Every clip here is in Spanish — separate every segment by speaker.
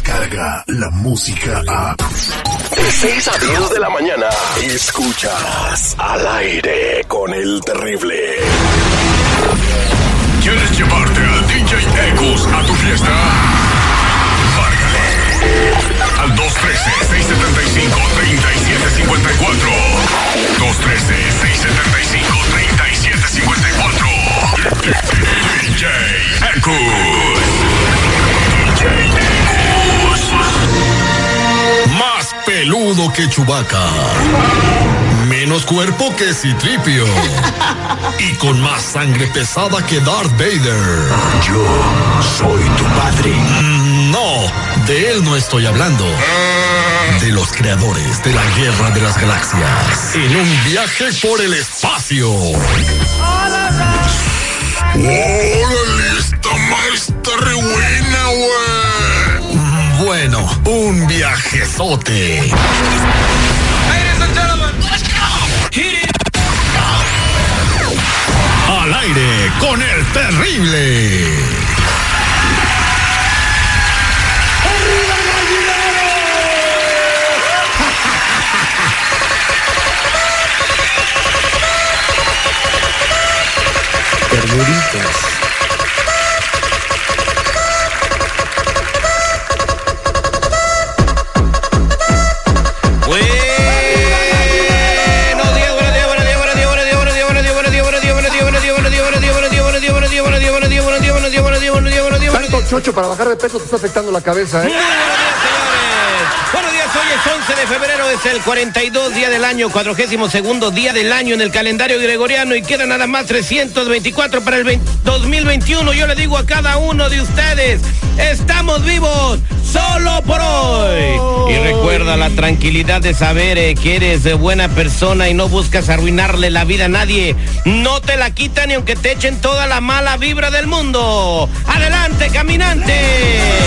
Speaker 1: llega la música a...
Speaker 2: De 6 a 10 de la mañana, escuchas al aire con el terrible.
Speaker 3: ¿Quieres llevarte al DJ Ecos a tu fiesta? Márgale al 213-675-3754. 213-675-3754. DJ Ecos. Peludo que Chubaca. Menos cuerpo que Citripio. Y con más sangre pesada que Darth Vader.
Speaker 1: Yo soy tu padre.
Speaker 3: Mm, No, de él no estoy hablando. De los creadores de la Guerra de las Galaxias. En un viaje por el espacio. ¡Órale! Esta maestra re buena, güey. Bueno, un viajezote. Al aire con el terrible.
Speaker 4: Chocho para bajar de peso te está afectando la cabeza, ¿eh?
Speaker 5: De febrero, es el 42 día del año, 42 día del año en el calendario gregoriano y queda nada más 324 para el 20 2021. Yo le digo a cada uno de ustedes, estamos vivos solo por hoy. Y recuerda la tranquilidad de saber eh, que eres eh, buena persona y no buscas arruinarle la vida a nadie. No te la quitan ni aunque te echen toda la mala vibra del mundo. Adelante, caminante.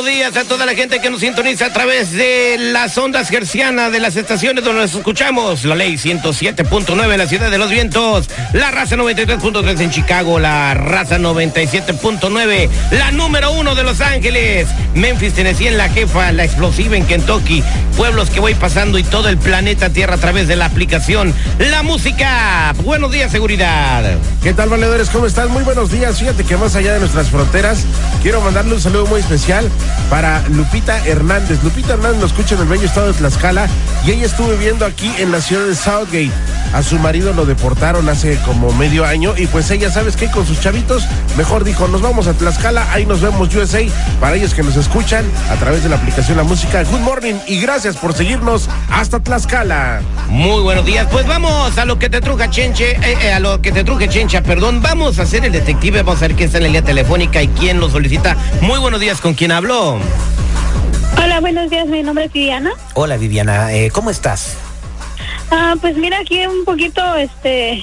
Speaker 5: Buenos días a toda la gente que nos sintoniza a través de las ondas gercianas de las estaciones donde nos escuchamos. La ley 107.9 en la ciudad de los vientos, la raza 93.3 en Chicago, la raza 97.9, la número uno de Los Ángeles, Memphis, Tennessee en la jefa, la explosiva en Kentucky, pueblos que voy pasando y todo el planeta Tierra a través de la aplicación La Música. Buenos días, seguridad.
Speaker 4: ¿Qué tal, valedores? ¿Cómo están? Muy buenos días. Fíjate que más allá de nuestras fronteras, quiero mandarle un saludo muy especial para Lupita Hernández. Lupita Hernández nos escucha en el bello estado de Tlaxcala y ella estuvo viviendo aquí en la ciudad de Southgate. A su marido lo deportaron hace como medio año y pues ella, ¿sabes qué? Con sus chavitos, mejor dijo, nos vamos a Tlaxcala, ahí nos vemos USA. Para ellos que nos escuchan a través de la aplicación La Música, good morning y gracias por seguirnos hasta Tlaxcala.
Speaker 5: Muy buenos días. Pues vamos a lo que te truja Chenche, eh, eh, a lo que te truje Chencha, perdón. Vamos a hacer el detective, vamos a ver quién está en la línea telefónica y quién lo solicita. Muy buenos días, ¿con quién habló?
Speaker 6: Hola, buenos días, mi nombre es Viviana.
Speaker 7: Hola Viviana, eh, ¿cómo estás?
Speaker 6: Ah, pues mira, aquí un poquito este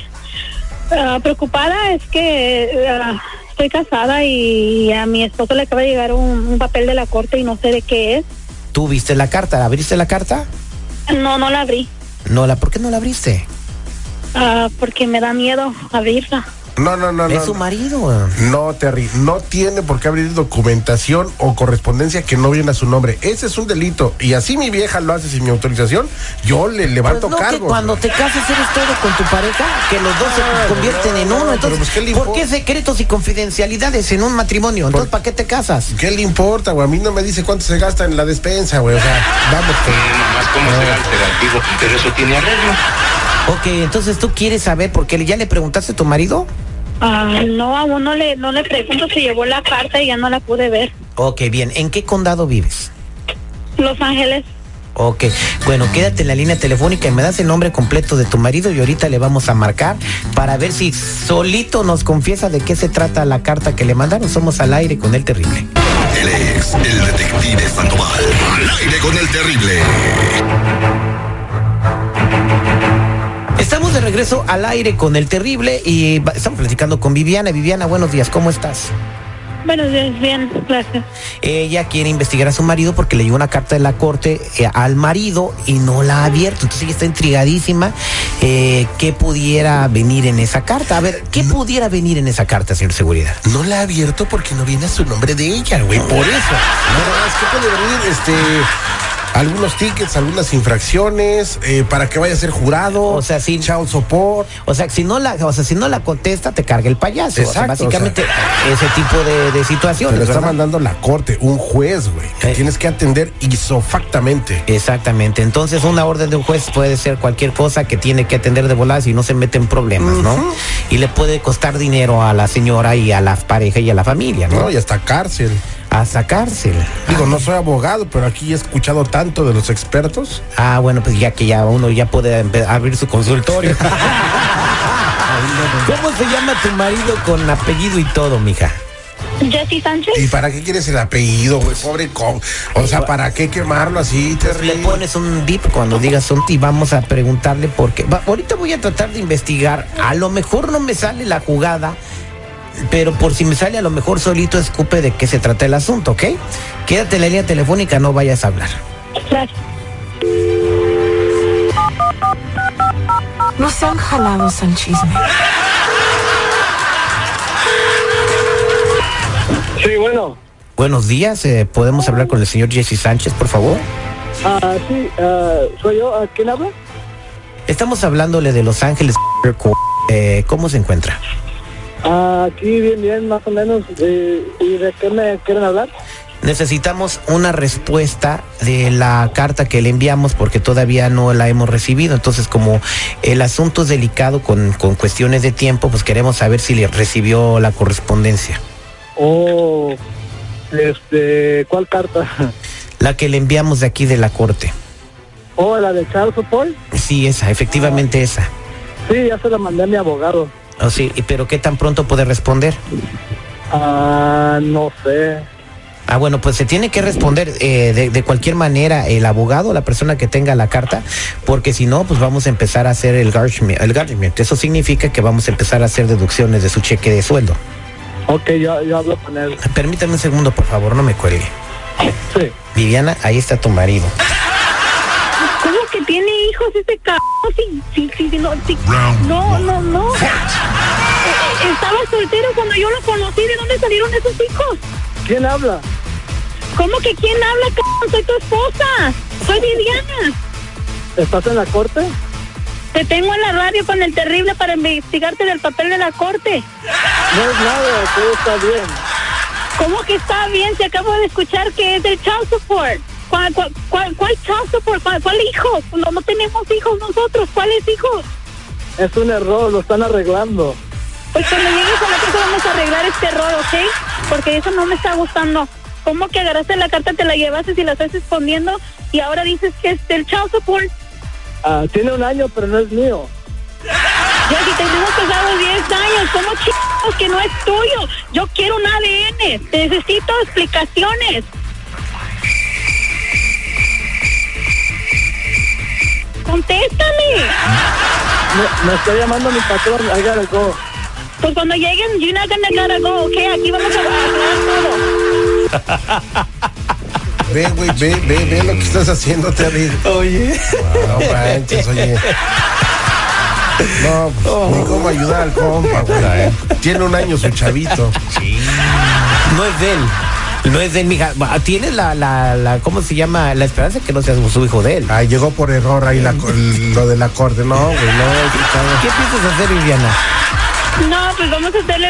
Speaker 6: ah, preocupada, es que ah, estoy casada y a mi esposo le acaba de llegar un, un papel de la corte y no sé de qué es.
Speaker 7: ¿Tú viste la carta? ¿Abriste la carta?
Speaker 6: No, no la abrí,
Speaker 7: No, la, ¿por qué no la abriste?
Speaker 6: ah, porque me da miedo abrirla.
Speaker 4: No, no, no,
Speaker 7: Es
Speaker 4: no.
Speaker 7: su marido.
Speaker 4: No, Terry, no tiene por qué abrir documentación o correspondencia que no viene a su nombre. Ese es un delito. Y así mi vieja lo hace sin mi autorización, yo le levanto
Speaker 7: Pues no, que
Speaker 4: cargos.
Speaker 7: cuando te casas eres todo con tu pareja, que los dos se convierten en uno.
Speaker 4: pero
Speaker 7: Entonces,
Speaker 4: pues, ¿qué le
Speaker 7: ¿por qué secretos y confidencialidades en un matrimonio? Entonces, ¿para qué te casas?
Speaker 4: ¿Qué le importa, güey? A mí no me dice cuánto se gasta en la despensa, güey. O sea, vamos que...
Speaker 8: Nomás cómo será alternativo, pero eso tiene arreglo.
Speaker 7: Ok, entonces tú quieres saber por qué ya le preguntaste a tu marido.
Speaker 6: Ah, no, aún no le, no le pregunto, se llevó la carta y ya no la pude ver.
Speaker 7: Ok, bien. ¿En qué condado vives?
Speaker 6: Los Ángeles.
Speaker 7: Ok, bueno, quédate en la línea telefónica y me das el nombre completo de tu marido y ahorita le vamos a marcar para ver si solito nos confiesa de qué se trata la carta que le mandaron. Somos al aire con el terrible.
Speaker 2: Él es el detective Sandoval. Al aire con el terrible.
Speaker 7: De regreso al aire con el terrible y estamos platicando con Viviana. Viviana, buenos días, ¿cómo estás?
Speaker 6: Buenos días, bien, gracias.
Speaker 7: Ella quiere investigar a su marido porque le llegó una carta de la corte eh, al marido y no la ha abierto. Entonces ella está intrigadísima. Eh, ¿Qué pudiera venir en esa carta? A ver, ¿qué pudiera venir en esa carta, señor Seguridad?
Speaker 4: No la ha abierto porque no viene a su nombre de ella, güey. Por eso. No, es que puede venir, este. Algunos tickets, algunas infracciones, eh, para que vaya a ser jurado.
Speaker 7: O sea.
Speaker 4: Child support.
Speaker 7: O sea, si no la, o sea, si no la contesta, te carga el payaso. O sea, básicamente ese tipo de, de situaciones.
Speaker 4: Te lo está mandando la corte, un juez, güey. Que
Speaker 7: Eh.
Speaker 4: tienes que atender isofactamente.
Speaker 7: Exactamente. Entonces, una orden de un juez puede ser cualquier cosa que tiene que atender de volada si no se mete en problemas, ¿no? Y le puede costar dinero a la señora y a la pareja y a la familia, ¿no?
Speaker 4: ¿no? Y hasta cárcel.
Speaker 7: A sacársela.
Speaker 4: Digo, no soy abogado, pero aquí he escuchado tanto de los expertos.
Speaker 7: Ah, bueno, pues ya que ya uno ya puede abrir su consultorio. ¿Cómo se llama tu marido con apellido y todo, mija?
Speaker 6: Jessy Sánchez.
Speaker 4: ¿Y para qué quieres el apellido, güey? Pobre con. O sea, ¿para qué quemarlo así, Terry?
Speaker 7: Le pones un dip cuando digas un y vamos a preguntarle por qué. Va, ahorita voy a tratar de investigar. A lo mejor no me sale la jugada, pero por si me sale, a lo mejor solito escupe de qué se trata el asunto, ¿ok? Quédate en la línea telefónica, no vayas a hablar.
Speaker 6: Gracias.
Speaker 9: No sean jalados al chisme.
Speaker 10: Sí, bueno.
Speaker 7: Buenos días, eh, ¿podemos hablar con el señor Jesse Sánchez, por favor?
Speaker 10: Ah, sí, ah, soy yo. ¿A quién habla?
Speaker 7: Estamos hablándole de Los Ángeles. Eh, ¿Cómo se encuentra?
Speaker 10: Aquí bien, bien, más o menos. Eh, ¿Y de qué me quieren hablar?
Speaker 7: Necesitamos una respuesta de la carta que le enviamos porque todavía no la hemos recibido. Entonces, como el asunto es delicado con, con cuestiones de tiempo, pues queremos saber si le recibió la correspondencia.
Speaker 10: Oh, este, ¿cuál carta?
Speaker 7: La que le enviamos de aquí de la corte.
Speaker 10: Oh, la de Charles Support.
Speaker 7: Sí, esa, efectivamente esa.
Speaker 10: Sí, ya se la mandé a mi abogado.
Speaker 7: Oh, sí, ¿y pero qué tan pronto puede responder?
Speaker 10: Ah, no sé.
Speaker 7: Ah, bueno, pues se tiene que responder eh, de, de cualquier manera el abogado, la persona que tenga la carta, porque si no, pues vamos a empezar a hacer el garnishment. El garnishment. Eso significa que vamos a empezar a hacer deducciones de su cheque de sueldo.
Speaker 10: Ok, yo, yo hablo con él.
Speaker 7: Permítame un segundo, por favor, no me cuelgue.
Speaker 10: Sí.
Speaker 7: Viviana, ahí está tu marido.
Speaker 6: ¿Cómo que tiene hijos ese cabrón? Sí, sí, sí, sí, no, sí. No, no, no. Eh, Estaba soltero cuando yo lo conocí. ¿De dónde salieron esos hijos?
Speaker 10: ¿Quién habla?
Speaker 6: ¿Cómo que quién habla, cabrón? Soy tu esposa. Soy Viviana.
Speaker 10: ¿Estás en la corte?
Speaker 6: Te tengo en la radio con el terrible para investigarte del papel de la corte.
Speaker 10: No es nada, todo está bien.
Speaker 6: ¿Cómo que está bien? Si acabo de escuchar que es del child support. ¿Cuál, cuál, cuál, cuál support? ¿Cuál, cuál hijo? No, no tenemos hijos nosotros. ¿Cuáles hijos?
Speaker 10: Es un error, lo están arreglando.
Speaker 6: Pues cuando llegues a la casa vamos a arreglar este error, ¿ok? Porque eso no me está gustando. ¿Cómo que agarraste la carta, te la llevaste y la estás escondiendo y ahora dices que es del child support?
Speaker 10: Ah, tiene un año, pero no es mío.
Speaker 6: Ya si tenemos casados 10 años, ¿cómo chicos que no es tuyo? Yo quiero un ADN, necesito explicaciones. Contéstame.
Speaker 10: Me, me está llamando mi patrón, I gotta go.
Speaker 6: Pues cuando lleguen, you're not gonna gotta go, ¿ok? Aquí vamos a arreglar todo.
Speaker 4: Ve, güey, ve, ve, ve lo que estás haciendo, Terry.
Speaker 7: Oye.
Speaker 4: No manches, oye. No, pues, ni cómo ayudar al compa, güey. Tiene un año su chavito.
Speaker 7: No es de él. No es de él, mija. Va, Tienes la, la, la, ¿cómo se llama? La esperanza que no seas su hijo de él.
Speaker 4: Ay, llegó por error ahí la lo de la corte. No, güey, no.
Speaker 7: ¿Qué piensas hacer, Viviana?
Speaker 6: No, pues vamos a hacerle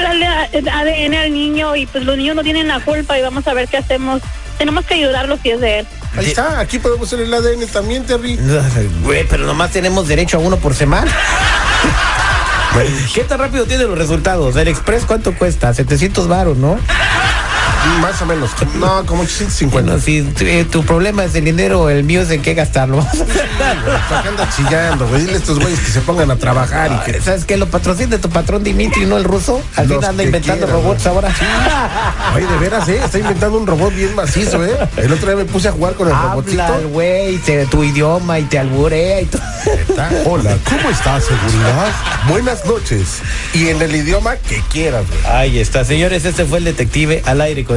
Speaker 6: el ADN al niño y pues los niños no tienen la culpa y vamos a ver qué hacemos. Tenemos que ayudarlo si es de él.
Speaker 4: Ahí está, aquí podemos hacer el ADN también, Terry.
Speaker 7: Güey, pero nomás tenemos derecho a uno por semana. ¿Qué tan rápido tiene los resultados? ¿El Express cuánto cuesta? 700 varos, ¿no?
Speaker 4: Más o menos. No, como 850.
Speaker 7: Bueno, si eh, tu problema es el dinero, el mío es en qué gastarlo.
Speaker 4: ¿Para qué anda chillando, güey? Dile a estos güeyes que se pongan a trabajar y que.
Speaker 7: ¿Sabes qué? Lo patrocina tu patrón Dimitri, no el ruso. Al fin anda inventando
Speaker 4: quieran,
Speaker 7: robots ahora.
Speaker 4: Ay, de veras, ¿eh? Está inventando un robot bien macizo, ¿eh? El otro día me puse a jugar con el
Speaker 7: Habla,
Speaker 4: robotito.
Speaker 7: güey, tu idioma y te alburea y todo.
Speaker 4: Hola, ¿cómo estás, seguridad? Buenas noches. Y en el idioma que quieras, güey.
Speaker 7: Ahí está, señores, este fue el detective al aire con